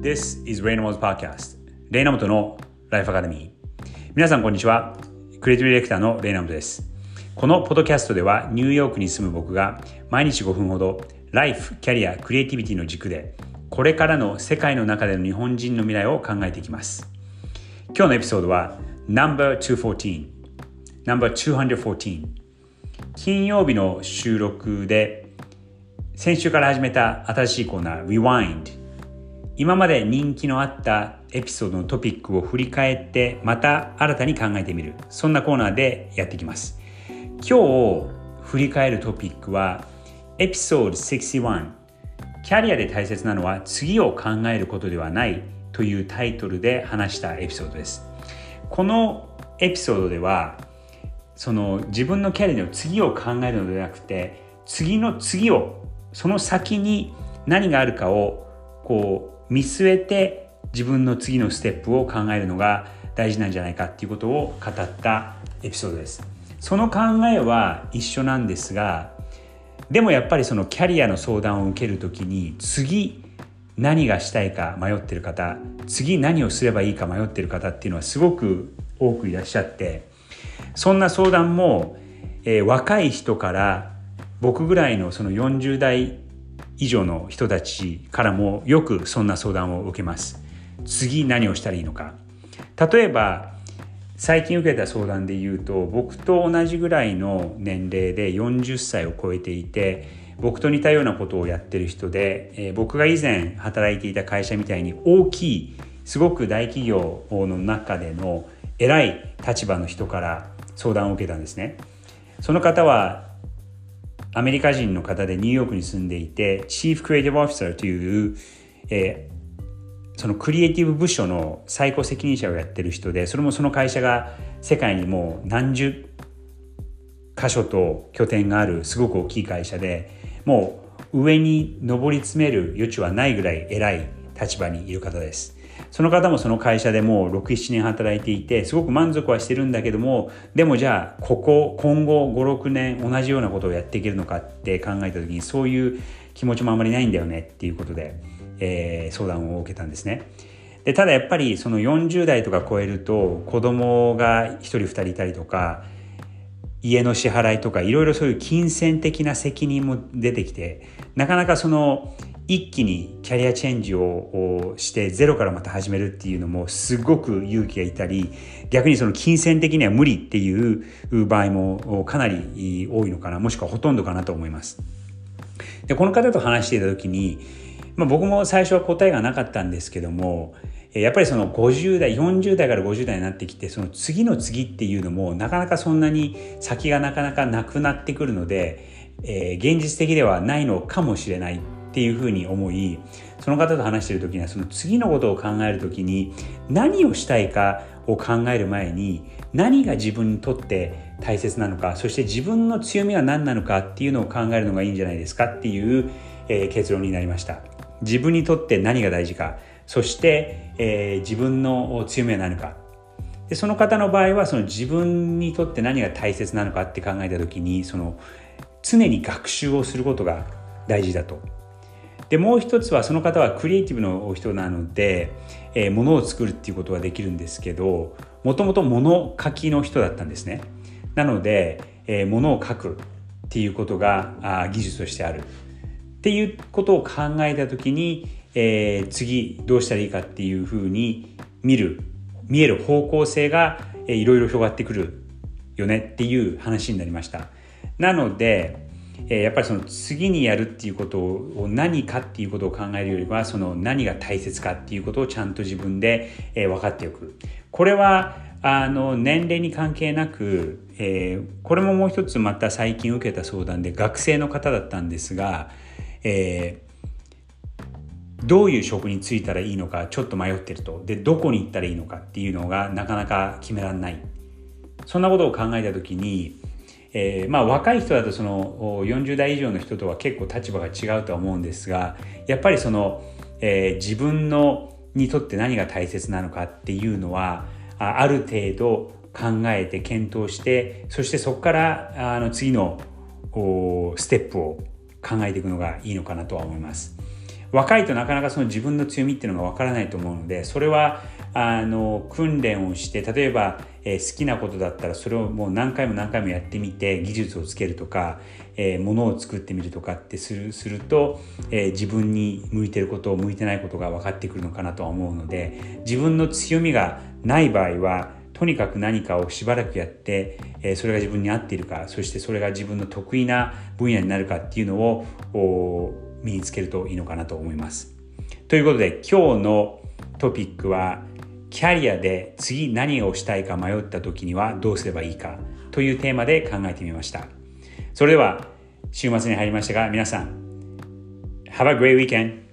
This is Raynamo's Podcast. レイナモトのライフアカデミー。皆さんこんにちは。クリエイティブディレクターのレイナモトです。このポッドキャストではニューヨークに住む僕が毎日5分ほどライフ、キャリア、クリエイティビティの軸でこれからの世界の中での日本人の未来を考えていきます。今日のエピソードは No.214 No.214 金曜日の収録で先週から始めた新しいコーナー Rewind 今まで人気のあったエピソードのトピックを振り返ってまた新たに考えてみる。そんなコーナーでやっていきます。今日振り返るトピックはエピソード61キャリアで大切なのは次を考えることではないというタイトルで話したエピソードです。このエピソードではその自分のキャリアの次を考えるのではなくて次の次をその先に何があるかをこう見据えて自分の次のステップを考えるのが大事なんじゃないかっていうことを語ったエピソードです。その考えは一緒なんですがでもやっぱりそのキャリアの相談を受ける時に次何がしたいか迷ってる方次何をすればいいか迷ってる方っていうのはすごく多くいらっしゃってそんな相談も、えー、若い人から僕ぐらいのその40代以上の人たちからもよくそんな相談を受けます次何をしたらいいのか例えば最近受けた相談で言うと僕と同じぐらいの年齢で40歳を超えていて僕と似たようなことをやってる人で、えー、僕が以前働いていた会社みたいに大きいすごく大企業の中での偉い立場の人から相談を受けたんですね。その方はアメリカ人の方でニューヨークに住んでいて、チーフクリエイティブオフィサーという、えー、そのクリエイティブ部署の最高責任者をやってる人で、それもその会社が世界にもう何十箇所と拠点があるすごく大きい会社で、もう上に上り詰める余地はないぐらい偉い立場にいる方です。その方もその会社でもう67年働いていてすごく満足はしてるんだけどもでもじゃあここ今後56年同じようなことをやっていけるのかって考えた時にそういう気持ちもあんまりないんだよねっていうことで、えー、相談を受けたんですね。でただやっぱりその40代とか超えると子供が1人2人いたりとか家の支払いとかいろいろそういう金銭的な責任も出てきてなかなかその一気にキャリアチェンジをしてゼロからまた始めるっていうのもすごく勇気がいたり逆にその金銭的には無理っていう場合もかなり多いのかなもしくはほとんどかなと思います。でこの方と話していた時に、まあ、僕も最初は答えがなかったんですけどもやっぱりその50代40代から50代になってきてその次の次っていうのもなかなかそんなに先がなかなかなくなってくるので、えー、現実的ではないのかもしれないっていうふうに思いその方と話してる時にはその次のことを考える時に何をしたいかを考える前に何が自分にとって大切なのかそして自分の強みは何なのかっていうのを考えるのがいいんじゃないですかっていう、えー、結論になりました。自分にとって何が大事かそして、えー、自分の強みは何か。でその方の場合はその自分にとって何が大切なのかって考えた時にその常に学習をすることが大事だと。でもう一つはその方はクリエイティブの人なので、えー、物を作るっていうことはできるんですけどもともと物書きの人だったんですね。なので、えー、物を書くっていうことがあ技術としてある。っていうことを考えた時に、えー、次どうしたらいいかっていうふうに見る見える方向性が、いろいろ広がってくるよねっていう話になりました。なのでえやっぱりその次にやるっていうことを何かっていうことを考えるよりはその何が大切かっていうことをちゃんと自分で、え分かっておく。これはあの年齢に関係なく、えー、これももう一つまた最近受けた相談で学生の方だったんですが、えー、どういう職に就いたらいいのかちょっと迷ってると。でどこに行ったらいいのかっていうのがなかなか決められない。そんなことを考えた時にえー、まあ若い人だとその40代以上の人とは結構立場が違うとは思うんですがやっぱりその、えー、自分のにとって何が大切なのかっていうのはある程度考えて検討してそしてそこからあの次のステップを考えていくのがいいのかなとは思います。若いとなかなかその自分の強みっていうのがわからないと思うのでそれはあの訓練をして例えば、えー、好きなことだったらそれをもう何回も何回もやってみて技術をつけるとか、えー、もを作ってみるとかってするすると、えー、自分に向いてることを向いてないことが分かってくるのかなとは思うので自分の強みがない場合はとにかく何かをしばらくやって、えそれが自分に合っているかそしてそれが自分の得意な分野になるかっていうのを身につけるといいのかなと思います。ということで今日のトピックはキャリアで次何をしたいか迷った時にはどうすればいいかというテーマで考えてみました。それでは週末に入りましたが皆さん Have a great weekend!